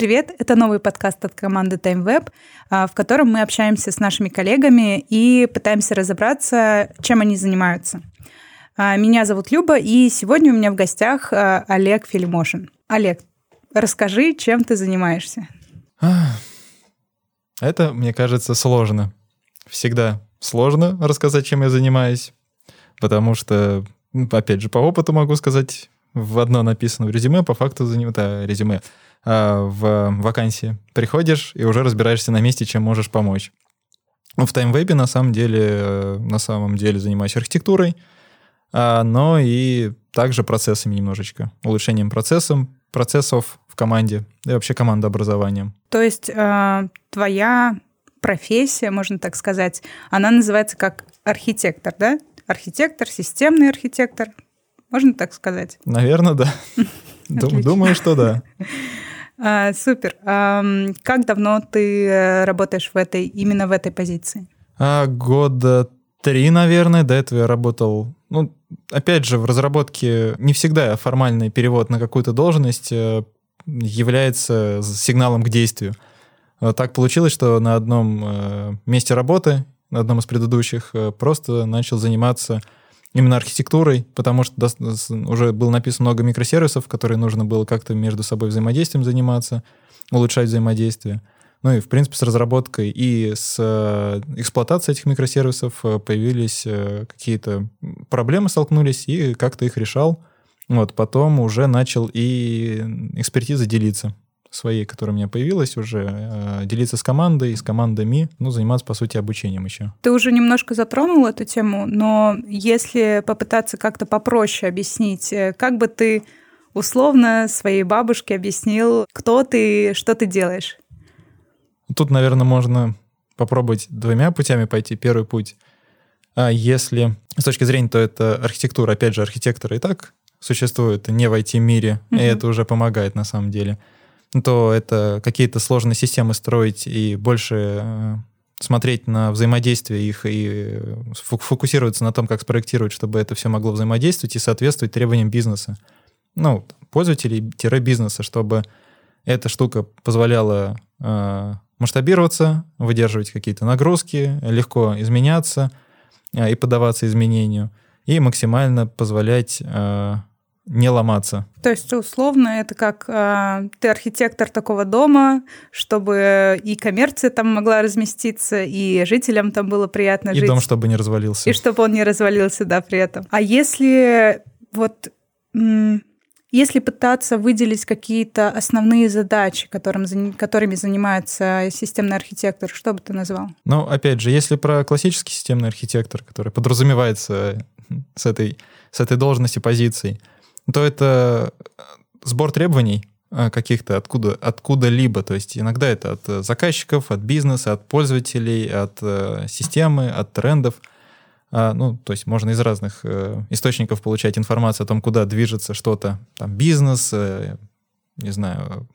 привет! Это новый подкаст от команды TimeWeb, а, в котором мы общаемся с нашими коллегами и пытаемся разобраться, чем они занимаются. А, меня зовут Люба, и сегодня у меня в гостях а, Олег Филимошин. Олег, расскажи, чем ты занимаешься? Это, мне кажется, сложно. Всегда сложно рассказать, чем я занимаюсь, потому что, опять же, по опыту могу сказать, в одно написано в резюме, по факту да, резюме в вакансии. Приходишь и уже разбираешься на месте, чем можешь помочь. В TimeWeb на самом деле, на самом деле занимаюсь архитектурой, а, но и также процессами немножечко, улучшением процессов, процессов в команде и вообще командообразованием. То есть э, твоя профессия, можно так сказать, она называется как архитектор, да? Архитектор, системный архитектор, можно так сказать? Наверное, да. Думаю, что да. А, супер. Как давно ты э, работаешь в этой, именно в этой позиции? А, года три, наверное. До этого я работал, ну, опять же, в разработке не всегда формальный перевод на какую-то должность э, является сигналом к действию. Так получилось, что на одном э, месте работы, на одном из предыдущих, просто начал заниматься именно архитектурой, потому что уже было написано много микросервисов, которые нужно было как-то между собой взаимодействием заниматься, улучшать взаимодействие. Ну и, в принципе, с разработкой и с э, эксплуатацией этих микросервисов э, появились э, какие-то проблемы, столкнулись, и как-то их решал. Вот, потом уже начал и экспертизой делиться своей, которая у меня появилась уже, э, делиться с командой, с командами, ну, заниматься, по сути, обучением еще. Ты уже немножко затронул эту тему, но если попытаться как-то попроще объяснить, э, как бы ты условно своей бабушке объяснил, кто ты, что ты делаешь? Тут, наверное, можно попробовать двумя путями пойти. Первый путь, а если с точки зрения, то это архитектура, опять же, архитекторы и так существуют не в IT-мире, mm-hmm. и это уже помогает на самом деле то это какие-то сложные системы строить и больше э, смотреть на взаимодействие их и фокусироваться на том, как спроектировать, чтобы это все могло взаимодействовать и соответствовать требованиям бизнеса. Ну, пользователей-бизнеса, чтобы эта штука позволяла э, масштабироваться, выдерживать какие-то нагрузки, легко изменяться э, и поддаваться изменению, и максимально позволять э, не ломаться. То есть, условно, это как э, ты архитектор такого дома, чтобы и коммерция там могла разместиться, и жителям там было приятно и жить. И дом, чтобы не развалился. И чтобы он не развалился, да, при этом. А если вот... Если пытаться выделить какие-то основные задачи, которым, которыми занимается системный архитектор, что бы ты назвал? Ну, опять же, если про классический системный архитектор, который подразумевается с этой, с этой должности, позицией, то это э, сбор требований э, каких-то откуда, откуда-либо. То есть иногда это от э, заказчиков, от бизнеса, от пользователей, от системы, от трендов. А, ну, то есть можно из разных источников получать информацию о том, куда движется что-то. Там бизнес, не знаю,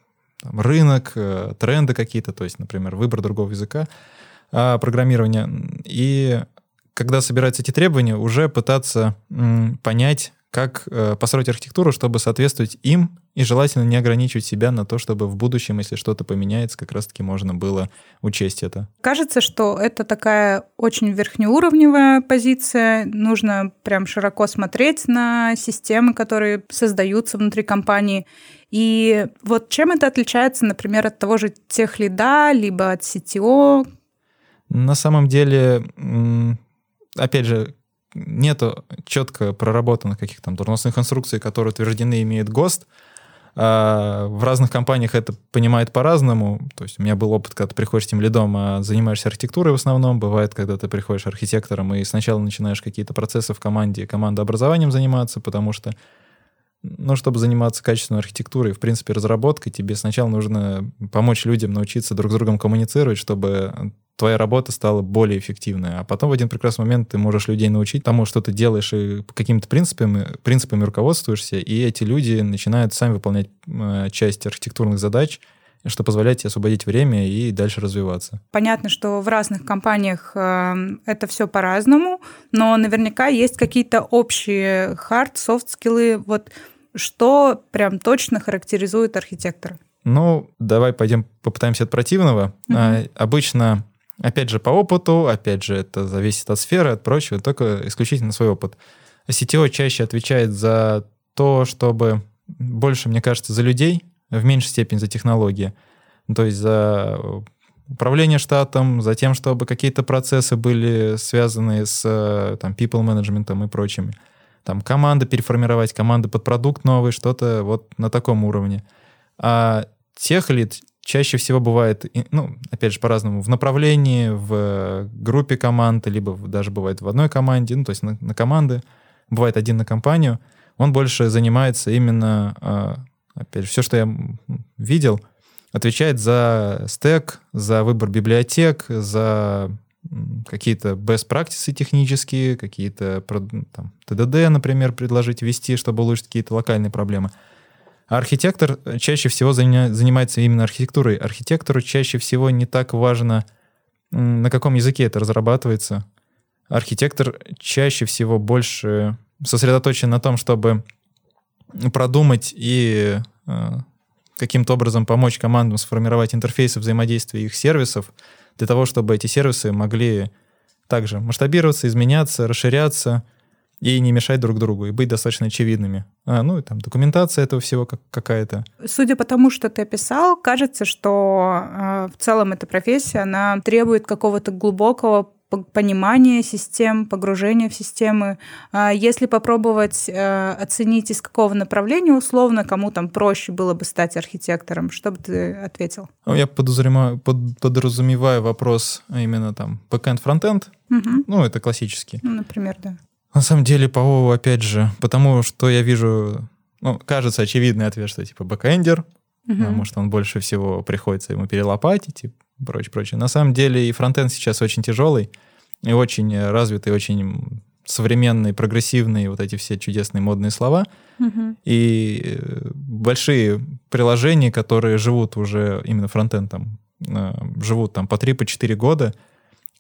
там, рынок, тренды какие-то, то есть, например, выбор другого языка а, программирования. И когда собираются эти требования, уже пытаться понять, как э, построить архитектуру, чтобы соответствовать им, и желательно не ограничивать себя на то, чтобы в будущем, если что-то поменяется, как раз-таки можно было учесть это. Кажется, что это такая очень верхнеуровневая позиция. Нужно прям широко смотреть на системы, которые создаются внутри компании. И вот чем это отличается, например, от того же тех лида, либо от CTO? На самом деле, опять же, нету четко проработанных каких-то там должностных инструкций, которые утверждены имеет ГОСТ. А в разных компаниях это понимают по-разному. То есть у меня был опыт, когда ты приходишь тем лидом, а занимаешься архитектурой в основном. Бывает, когда ты приходишь архитектором и сначала начинаешь какие-то процессы в команде, командообразованием заниматься, потому что ну, чтобы заниматься качественной архитектурой, в принципе, разработкой, тебе сначала нужно помочь людям научиться друг с другом коммуницировать, чтобы твоя работа стала более эффективной. А потом в один прекрасный момент ты можешь людей научить тому, что ты делаешь, и какими-то принципами, принципами руководствуешься, и эти люди начинают сами выполнять э, часть архитектурных задач, что позволяет тебе освободить время и дальше развиваться. Понятно, что в разных компаниях э, это все по-разному, но наверняка есть какие-то общие хард, софт скиллы. Вот что прям точно характеризует архитектора? Ну, давай пойдем попытаемся от противного. Угу. А, обычно, опять же, по опыту, опять же, это зависит от сферы, от прочего, только исключительно свой опыт. CTO чаще отвечает за то, чтобы больше, мне кажется, за людей, в меньшей степени за технологии. То есть за управление штатом, за тем, чтобы какие-то процессы были связаны с там, people management и прочими. Там команды переформировать, команды под продукт новый, что-то вот на таком уровне. А тех лид чаще всего бывает, ну, опять же, по-разному, в направлении, в группе команд, либо даже бывает в одной команде, ну, то есть на, на команды, бывает один на компанию, он больше занимается именно, а, опять же, все, что я видел, отвечает за стек, за выбор библиотек, за какие-то best practices технические, какие-то там, TDD, например, предложить ввести, чтобы улучшить какие-то локальные проблемы. А архитектор чаще всего занимается именно архитектурой. Архитектору чаще всего не так важно, на каком языке это разрабатывается. Архитектор чаще всего больше сосредоточен на том, чтобы продумать и э, каким-то образом помочь командам сформировать интерфейсы взаимодействия их сервисов для того, чтобы эти сервисы могли также масштабироваться, изменяться, расширяться и не мешать друг другу, и быть достаточно очевидными. А, ну, и там документация этого всего как, какая-то. Судя по тому, что ты описал, кажется, что э, в целом эта профессия, она требует какого-то глубокого понимание систем, погружение в системы. А если попробовать э, оценить, из какого направления условно, кому там проще было бы стать архитектором, что бы ты ответил? Ну, я подразумеваю, под, подразумеваю вопрос именно там backend frontend. Угу. Ну, это классический. Ну, например, да. На самом деле, по опять же, потому что я вижу, ну, кажется очевидный ответ, что типа бэкэндер, угу. потому что он больше всего приходится ему перелопатить и прочее, прочее. На самом деле и фронтенд сейчас очень тяжелый, и очень развитый, очень современные, прогрессивные, вот эти все чудесные модные слова. Угу. И э, большие приложения, которые живут уже именно фронтендом, э, живут там по 3-4 по года,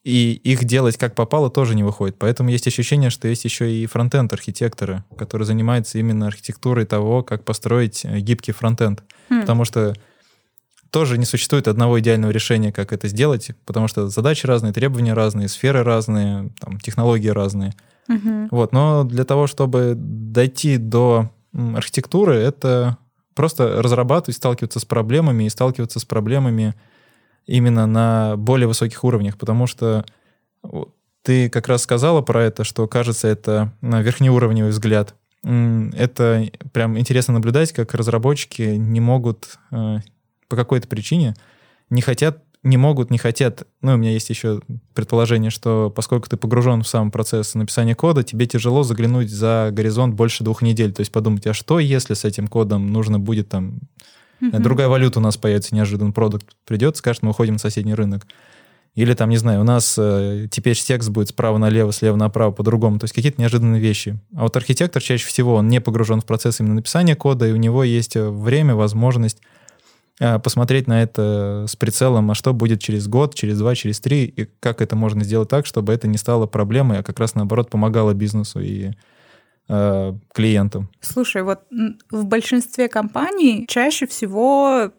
и их делать как попало тоже не выходит. Поэтому есть ощущение, что есть еще и фронтенд-архитекторы, которые занимаются именно архитектурой того, как построить э, гибкий фронтенд. Хм. Потому что тоже не существует одного идеального решения, как это сделать, потому что задачи разные, требования разные, сферы разные, там, технологии разные. Угу. Вот, но для того, чтобы дойти до архитектуры, это просто разрабатывать, сталкиваться с проблемами и сталкиваться с проблемами именно на более высоких уровнях, потому что ты как раз сказала про это, что кажется это верхнеуровневый взгляд. Это прям интересно наблюдать, как разработчики не могут э, по какой-то причине не хотят, не могут, не хотят. Ну, у меня есть еще предположение, что поскольку ты погружен в сам процесс написания кода, тебе тяжело заглянуть за горизонт больше двух недель. То есть подумать, а что, если с этим кодом нужно будет там... Mm-hmm. Другая валюта у нас появится, неожиданно продукт придет, скажет, мы уходим на соседний рынок. Или там, не знаю, у нас э, теперь текст будет справа налево, слева направо, по-другому. То есть какие-то неожиданные вещи. А вот архитектор чаще всего, он не погружен в процесс именно написания кода, и у него есть э, время, возможность а, посмотреть на это с прицелом, а что будет через год, через два, через три, и как это можно сделать так, чтобы это не стало проблемой, а как раз наоборот помогало бизнесу и э, клиентам. Слушай, вот в большинстве компаний чаще всего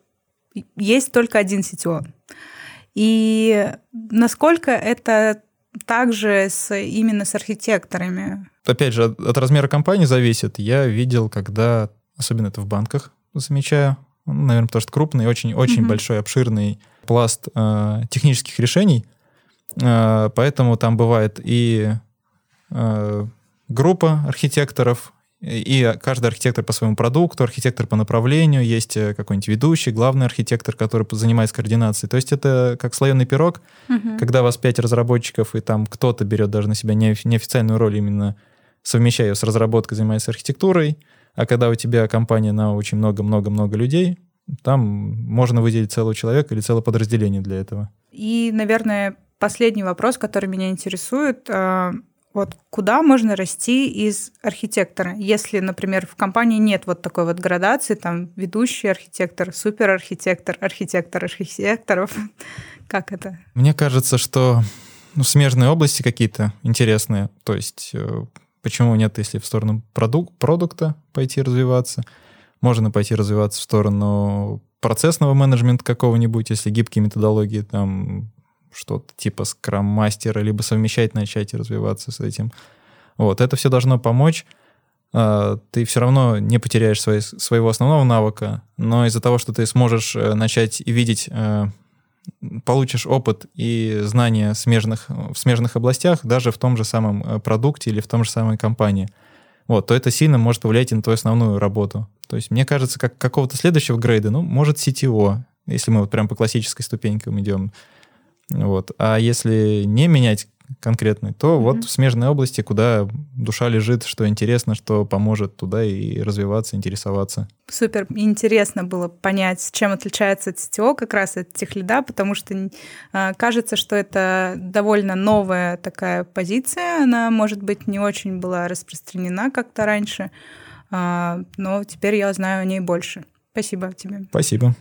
есть только один CTO. И насколько это также с, именно с архитекторами? Опять же, от, от размера компании зависит. Я видел, когда, особенно это в банках, замечаю, наверное, потому что крупный, очень-очень mm-hmm. большой, обширный пласт э, технических решений, э, поэтому там бывает и э, группа архитекторов, и каждый архитектор по своему продукту, архитектор по направлению, есть э, какой-нибудь ведущий, главный архитектор, который занимается координацией. То есть это как слоеный пирог, угу. когда у вас пять разработчиков, и там кто-то берет даже на себя неофициальную роль, именно совмещая ее с разработкой, занимается архитектурой, а когда у тебя компания на очень много-много-много людей, там можно выделить целого человека или целое подразделение для этого. И, наверное, последний вопрос, который меня интересует. Вот куда можно расти из архитектора? Если, например, в компании нет вот такой вот градации, там ведущий архитектор, суперархитектор, архитектор архитекторов, как это? Мне кажется, что ну, смежные области какие-то интересные. То есть э, Почему нет, если в сторону продук- продукта пойти развиваться? можно пойти развиваться в сторону процессного менеджмента какого-нибудь, если гибкие методологии, там что-то типа скрам-мастера, либо совмещать начать и развиваться с этим. Вот, это все должно помочь. А, ты все равно не потеряешь свои, своего основного навыка, но из-за того, что ты сможешь э, начать и видеть, э, получишь опыт и знания смежных, в смежных областях, даже в том же самом э, продукте или в том же самой компании, вот, то это сильно может повлиять и на твою основную работу. То есть, мне кажется, как какого-то следующего грейда, ну, может, CTO, если мы вот прям по классической ступенькам идем. Вот. А если не менять конкретный, то mm-hmm. вот в смежной области, куда душа лежит, что интересно, что поможет туда и развиваться, интересоваться. Супер интересно было понять, чем отличается CTO как раз от техлида, потому что э, кажется, что это довольно новая такая позиция, она, может быть, не очень была распространена как-то раньше, э, но теперь я знаю о ней больше. Спасибо тебе. Спасибо.